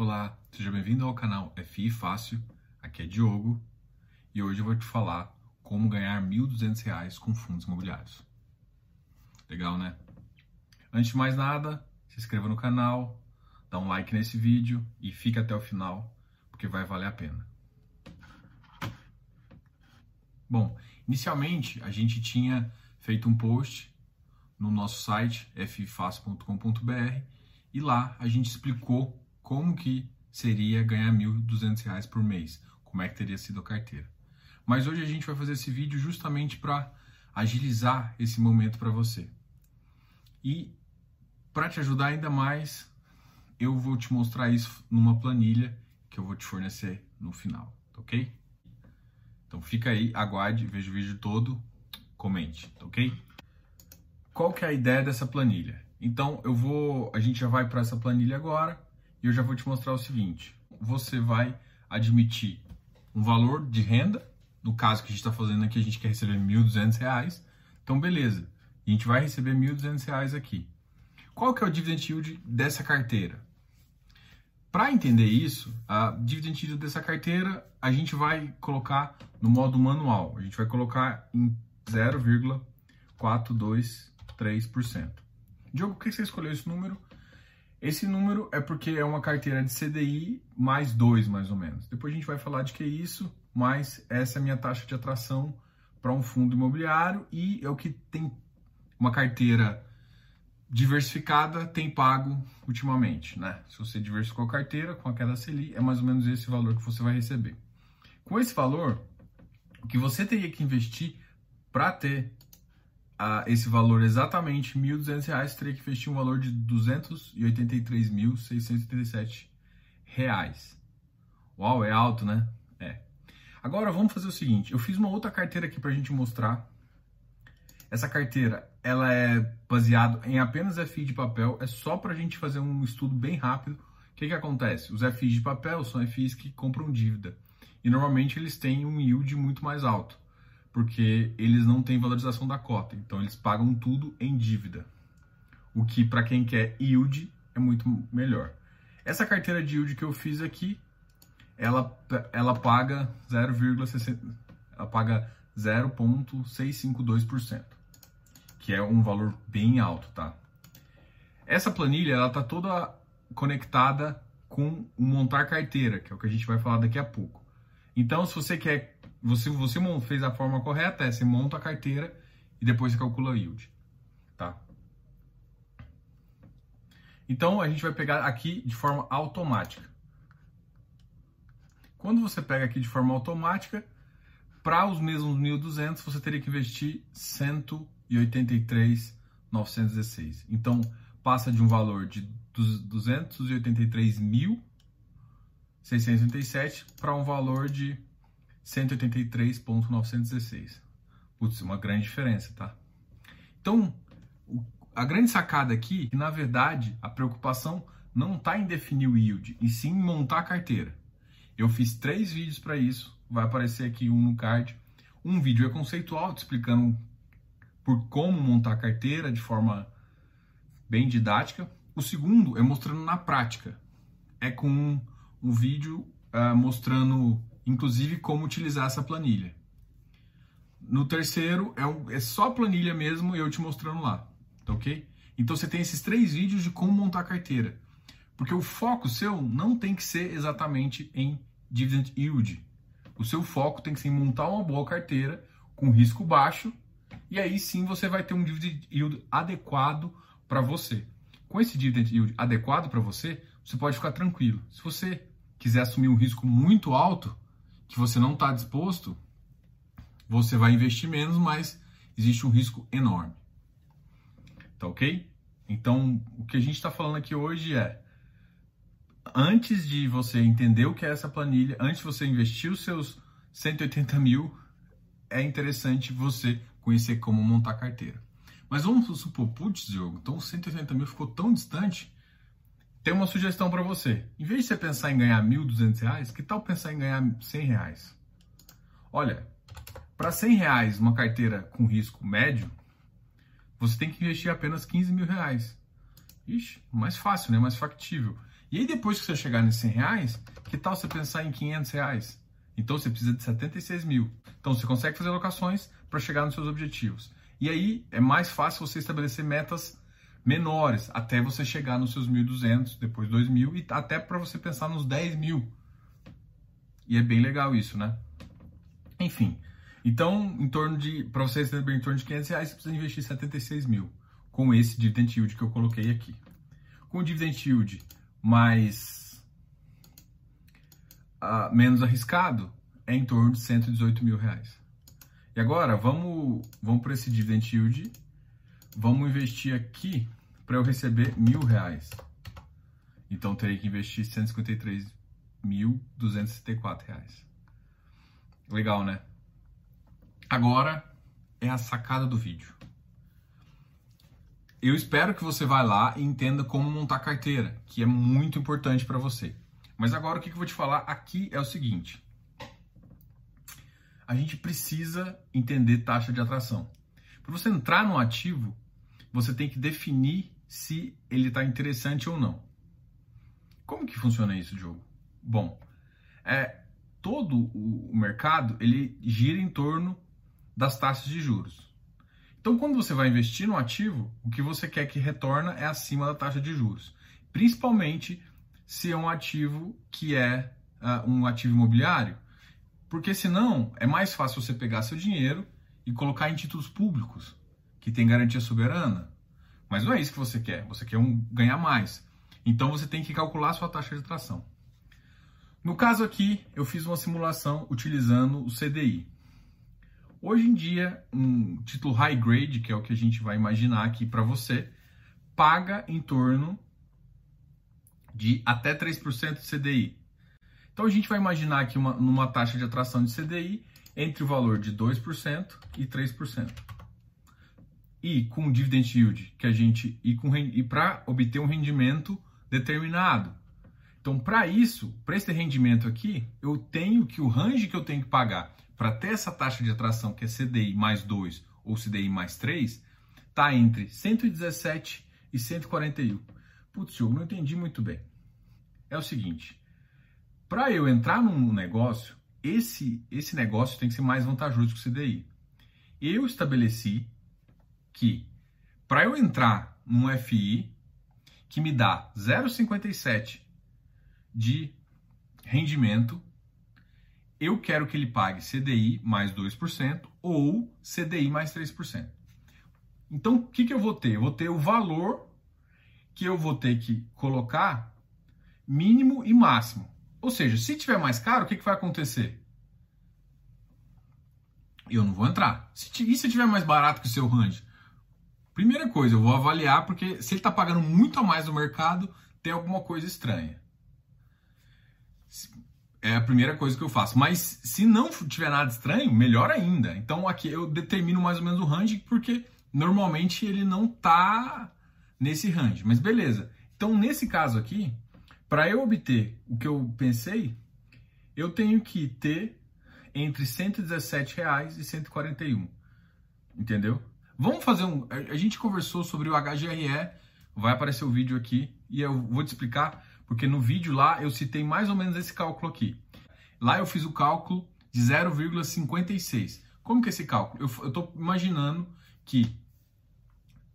Olá, seja bem-vindo ao canal FI Fácil. Aqui é Diogo e hoje eu vou te falar como ganhar R$ 1.200 com fundos imobiliários. Legal, né? Antes de mais nada, se inscreva no canal, dá um like nesse vídeo e fica até o final, porque vai valer a pena. Bom, inicialmente a gente tinha feito um post no nosso site ffácil.com.br e lá a gente explicou como que seria ganhar R$ 1.200 por mês, como é que teria sido a carteira. Mas hoje a gente vai fazer esse vídeo justamente para agilizar esse momento para você. E para te ajudar ainda mais, eu vou te mostrar isso numa planilha que eu vou te fornecer no final, ok? Então fica aí, aguarde, veja o vídeo todo, comente, ok? Qual que é a ideia dessa planilha? Então eu vou, a gente já vai para essa planilha agora e eu já vou te mostrar o seguinte: você vai admitir um valor de renda, no caso que a gente está fazendo aqui, a gente quer receber R$ 1.200, então beleza, a gente vai receber R$ 1.200 aqui. Qual que é o dividend yield dessa carteira? Para entender isso, a dividend yield dessa carteira a gente vai colocar no modo manual. A gente vai colocar em 0,423%. Diogo, por que você escolheu esse número? Esse número é porque é uma carteira de CDI mais 2, mais ou menos. Depois a gente vai falar de que é isso, mas essa é a minha taxa de atração para um fundo imobiliário e é o que tem uma carteira diversificada tem pago ultimamente, né? Se você diversificou a carteira com a queda Selic, é mais ou menos esse valor que você vai receber. Com esse valor, o que você teria que investir para ter a esse valor exatamente R$ 1.200, teria que investir um valor de R$ 283.687. Uau, é alto, né? É. Agora vamos fazer o seguinte, eu fiz uma outra carteira aqui para a gente mostrar. Essa carteira, ela é baseada em apenas FI de papel, é só para a gente fazer um estudo bem rápido. O que, que acontece? Os FIs de papel são FIs que compram dívida e normalmente eles têm um yield muito mais alto porque eles não têm valorização da cota, então eles pagam tudo em dívida. O que para quem quer yield é muito melhor. Essa carteira de yield que eu fiz aqui, ela, ela paga 0,60 ela paga 0.652%, que é um valor bem alto, tá? Essa planilha ela tá toda conectada com o montar carteira, que é o que a gente vai falar daqui a pouco. Então, se você quer você, você fez a forma correta, é você monta a carteira e depois você calcula o yield. Tá? Então a gente vai pegar aqui de forma automática. Quando você pega aqui de forma automática, para os mesmos 1.200 você teria que investir 183.916. Então passa de um valor de 283.687 para um valor de 183.916. Putz, uma grande diferença, tá? Então, a grande sacada aqui é que, na verdade, a preocupação não está em definir o yield, e sim em montar a carteira. Eu fiz três vídeos para isso, vai aparecer aqui um no card. Um vídeo é conceitual, te explicando por como montar a carteira de forma bem didática. O segundo é mostrando na prática. É com um, um vídeo uh, mostrando inclusive como utilizar essa planilha. No terceiro, é, um, é só planilha mesmo eu te mostrando lá, tá ok? Então você tem esses três vídeos de como montar a carteira. Porque o foco seu não tem que ser exatamente em dividend yield. O seu foco tem que ser em montar uma boa carteira com risco baixo e aí sim você vai ter um dividend yield adequado para você. Com esse dividend yield adequado para você, você pode ficar tranquilo. Se você quiser assumir um risco muito alto, que você não está disposto, você vai investir menos, mas existe um risco enorme. Tá ok? Então, o que a gente está falando aqui hoje é: antes de você entender o que é essa planilha, antes de você investir os seus 180 mil, é interessante você conhecer como montar carteira. Mas vamos supor, putz, Diogo, então 180 mil ficou tão distante tem uma sugestão para você. Em vez de você pensar em ganhar R$ 1.200, que tal pensar em ganhar R$ 100? Reais? Olha, para R$ reais uma carteira com risco médio, você tem que investir apenas R$ mil reais. Ixi, mais fácil, né? Mais factível. E aí depois que você chegar nesses 100 reais, que tal você pensar em 500 reais? Então você precisa de 76 mil. Então você consegue fazer alocações para chegar nos seus objetivos. E aí é mais fácil você estabelecer metas menores até você chegar nos seus 1.200, depois 2.000 e até para você pensar nos 10 mil. E é bem legal isso, né? Enfim, então em torno de, para você receber em torno de 500 reais, você precisa investir 76 mil com esse dividend yield que eu coloquei aqui. Com o dividend yield mais uh, menos arriscado, é em torno de 118 mil reais. E agora, vamos, vamos para esse dividend yield, vamos investir aqui para eu receber mil reais. Então, terei que investir 153.264 reais. Legal, né? Agora é a sacada do vídeo. Eu espero que você vá lá e entenda como montar carteira, que é muito importante para você. Mas agora o que eu vou te falar aqui é o seguinte: a gente precisa entender taxa de atração. Para você entrar no ativo, você tem que definir se ele está interessante ou não. Como que funciona isso, Diogo? Bom, é, todo o mercado ele gira em torno das taxas de juros. Então, quando você vai investir no ativo, o que você quer que retorna é acima da taxa de juros, principalmente se é um ativo que é uh, um ativo imobiliário, porque senão é mais fácil você pegar seu dinheiro e colocar em títulos públicos que tem garantia soberana. Mas não é isso que você quer. Você quer um, ganhar mais. Então você tem que calcular a sua taxa de atração. No caso aqui, eu fiz uma simulação utilizando o CDI. Hoje em dia, um título high grade, que é o que a gente vai imaginar aqui para você, paga em torno de até 3% de CDI. Então a gente vai imaginar aqui uma, numa taxa de atração de CDI entre o valor de 2% e 3% e com dividend yield que a gente e com e para obter um rendimento determinado. Então, para isso, para esse rendimento aqui, eu tenho que o range que eu tenho que pagar para ter essa taxa de atração, que é CDI mais 2 ou CDI mais 3, está entre 117 e 141. Putz, eu não entendi muito bem. É o seguinte, para eu entrar num negócio, esse, esse negócio tem que ser mais vantajoso que o CDI. Eu estabeleci que para eu entrar num FI que me dá 0,57 de rendimento, eu quero que ele pague CDI mais 2% ou CDI mais 3%. Então, o que, que eu vou ter? Eu vou ter o valor que eu vou ter que colocar mínimo e máximo. Ou seja, se tiver mais caro, o que, que vai acontecer? Eu não vou entrar. Se, e se tiver mais barato que o seu range? Primeira coisa, eu vou avaliar porque se ele está pagando muito a mais no mercado, tem alguma coisa estranha. É a primeira coisa que eu faço. Mas se não tiver nada estranho, melhor ainda. Então aqui eu determino mais ou menos o range porque normalmente ele não está nesse range. Mas beleza. Então nesse caso aqui, para eu obter o que eu pensei, eu tenho que ter entre 117 reais e 141. Entendeu? Vamos fazer um. A gente conversou sobre o HGRE, vai aparecer o vídeo aqui e eu vou te explicar, porque no vídeo lá eu citei mais ou menos esse cálculo aqui. Lá eu fiz o cálculo de 0,56. Como que é esse cálculo? Eu estou imaginando que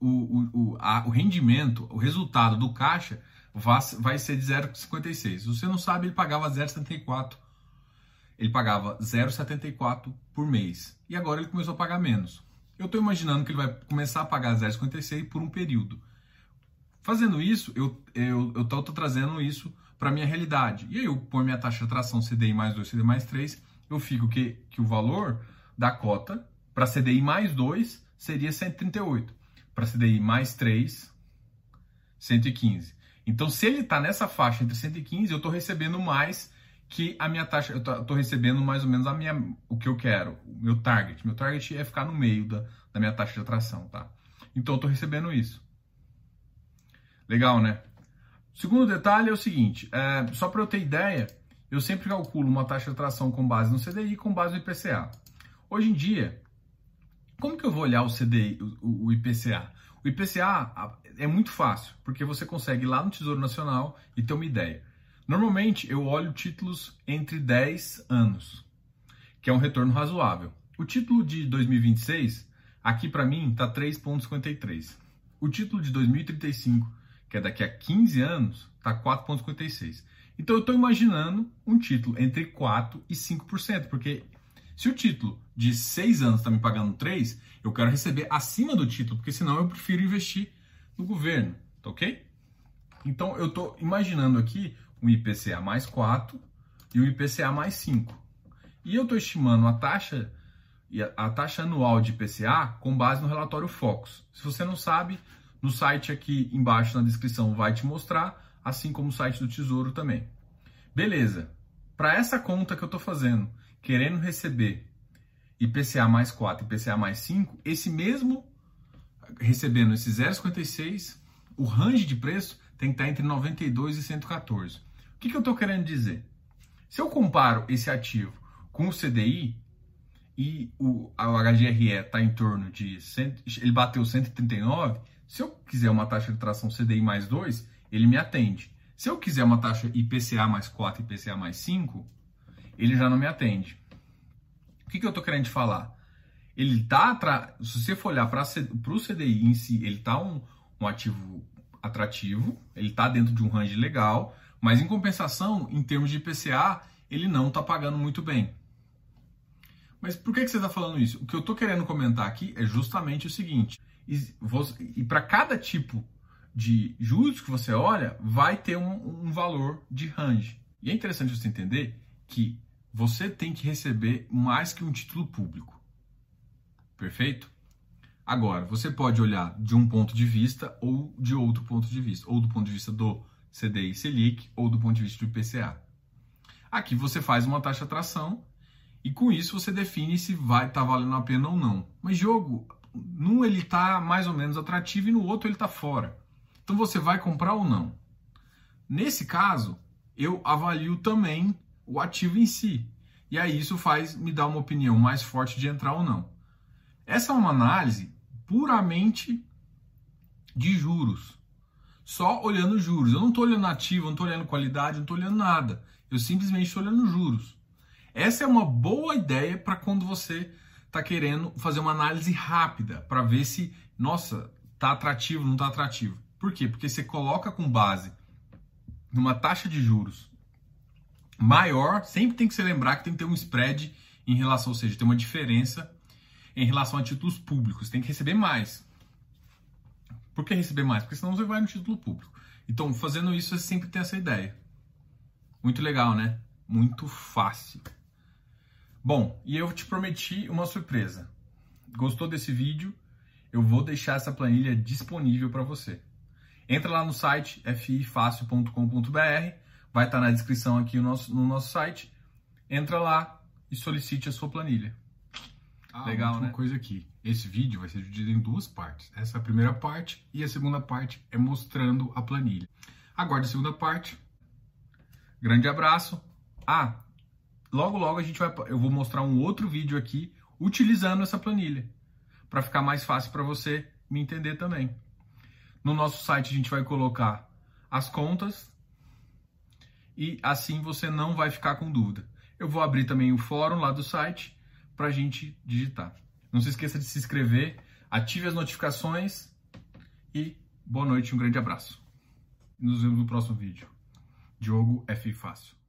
o, o, o, a, o rendimento, o resultado do caixa vai, ser de 0,56. Se você não sabe, ele pagava 0,74. Ele pagava 0,74 por mês. E agora ele começou a pagar menos. Eu estou imaginando que ele vai começar a pagar 0,56 por um período. Fazendo isso, eu estou trazendo isso para a minha realidade. E aí eu ponho minha taxa de atração CDI mais 2, CDI mais 3, eu fico que, que o valor da cota para CDI mais 2 seria 138. Para CDI mais 3, 115. Então, se ele está nessa faixa entre 115, eu estou recebendo mais que a minha taxa, eu estou recebendo mais ou menos a minha, o que eu quero, o meu target. Meu target é ficar no meio da, da minha taxa de atração, tá? Então eu estou recebendo isso. Legal, né? Segundo detalhe é o seguinte, é, só para eu ter ideia, eu sempre calculo uma taxa de atração com base no CDI com base no IPCA. Hoje em dia, como que eu vou olhar o CDI, o, o IPCA? O IPCA é muito fácil, porque você consegue ir lá no Tesouro Nacional e ter uma ideia. Normalmente eu olho títulos entre 10 anos, que é um retorno razoável. O título de 2026, aqui para mim, está 3,53. O título de 2035, que é daqui a 15 anos, está 4,56. Então eu estou imaginando um título entre 4% e 5%, porque se o título de 6 anos está me pagando 3, eu quero receber acima do título, porque senão eu prefiro investir no governo, tá ok? Então eu estou imaginando aqui um IPCA mais 4 e um IPCA mais 5. E eu estou estimando a taxa a taxa anual de IPCA com base no relatório Focus. Se você não sabe, no site aqui embaixo na descrição vai te mostrar, assim como o site do Tesouro também. Beleza. Para essa conta que eu estou fazendo, querendo receber IPCA mais 4 e IPCA mais 5, esse mesmo recebendo esse 0,56, o range de preço tem que estar entre 92 e 114. Que, que eu estou querendo dizer? Se eu comparo esse ativo com o CDI e o, o HGRE está em torno de 100, ele bateu 139, se eu quiser uma taxa de tração CDI mais 2, ele me atende. Se eu quiser uma taxa IPCA mais 4 e IPCA mais 5, ele já não me atende. O que, que eu estou querendo falar? Ele tá, se você for olhar para o CDI em si, ele tá um, um ativo atrativo, ele está dentro de um range legal, mas em compensação, em termos de IPCA, ele não está pagando muito bem. Mas por que, que você está falando isso? O que eu estou querendo comentar aqui é justamente o seguinte: e, para cada tipo de juros que você olha, vai ter um, um valor de range. E é interessante você entender que você tem que receber mais que um título público. Perfeito? Agora, você pode olhar de um ponto de vista ou de outro ponto de vista, ou do ponto de vista do CDI Selic ou do ponto de vista do IPCA. Aqui você faz uma taxa atração e com isso você define se vai estar tá valendo a pena ou não. Mas jogo, num ele está mais ou menos atrativo e no outro ele está fora. Então você vai comprar ou não? Nesse caso, eu avalio também o ativo em si. E aí isso faz me dar uma opinião mais forte de entrar ou não. Essa é uma análise puramente de juros. Só olhando juros. Eu não estou olhando ativo, não estou olhando qualidade, não estou olhando nada. Eu simplesmente estou olhando juros. Essa é uma boa ideia para quando você está querendo fazer uma análise rápida para ver se, nossa, está atrativo, não está atrativo. Por quê? Porque você coloca com base numa taxa de juros maior, sempre tem que se lembrar que tem que ter um spread em relação, ou seja, tem uma diferença em relação a títulos públicos, tem que receber mais. Por que receber mais? Porque senão você vai no título público. Então, fazendo isso, você sempre tem essa ideia. Muito legal, né? Muito fácil. Bom, e eu te prometi uma surpresa. Gostou desse vídeo? Eu vou deixar essa planilha disponível para você. Entra lá no site fifácil.com.br Vai estar na descrição aqui no nosso, no nosso site. Entra lá e solicite a sua planilha. Ah, Legal, né? coisa aqui. Esse vídeo vai ser dividido em duas partes. Essa é a primeira parte e a segunda parte é mostrando a planilha. Aguarde a segunda parte. Grande abraço. Ah, logo logo a gente vai eu vou mostrar um outro vídeo aqui utilizando essa planilha para ficar mais fácil para você me entender também. No nosso site a gente vai colocar as contas e assim você não vai ficar com dúvida. Eu vou abrir também o fórum lá do site para a gente digitar. Não se esqueça de se inscrever, ative as notificações e boa noite, um grande abraço. Nos vemos no próximo vídeo. Diogo F Fácil.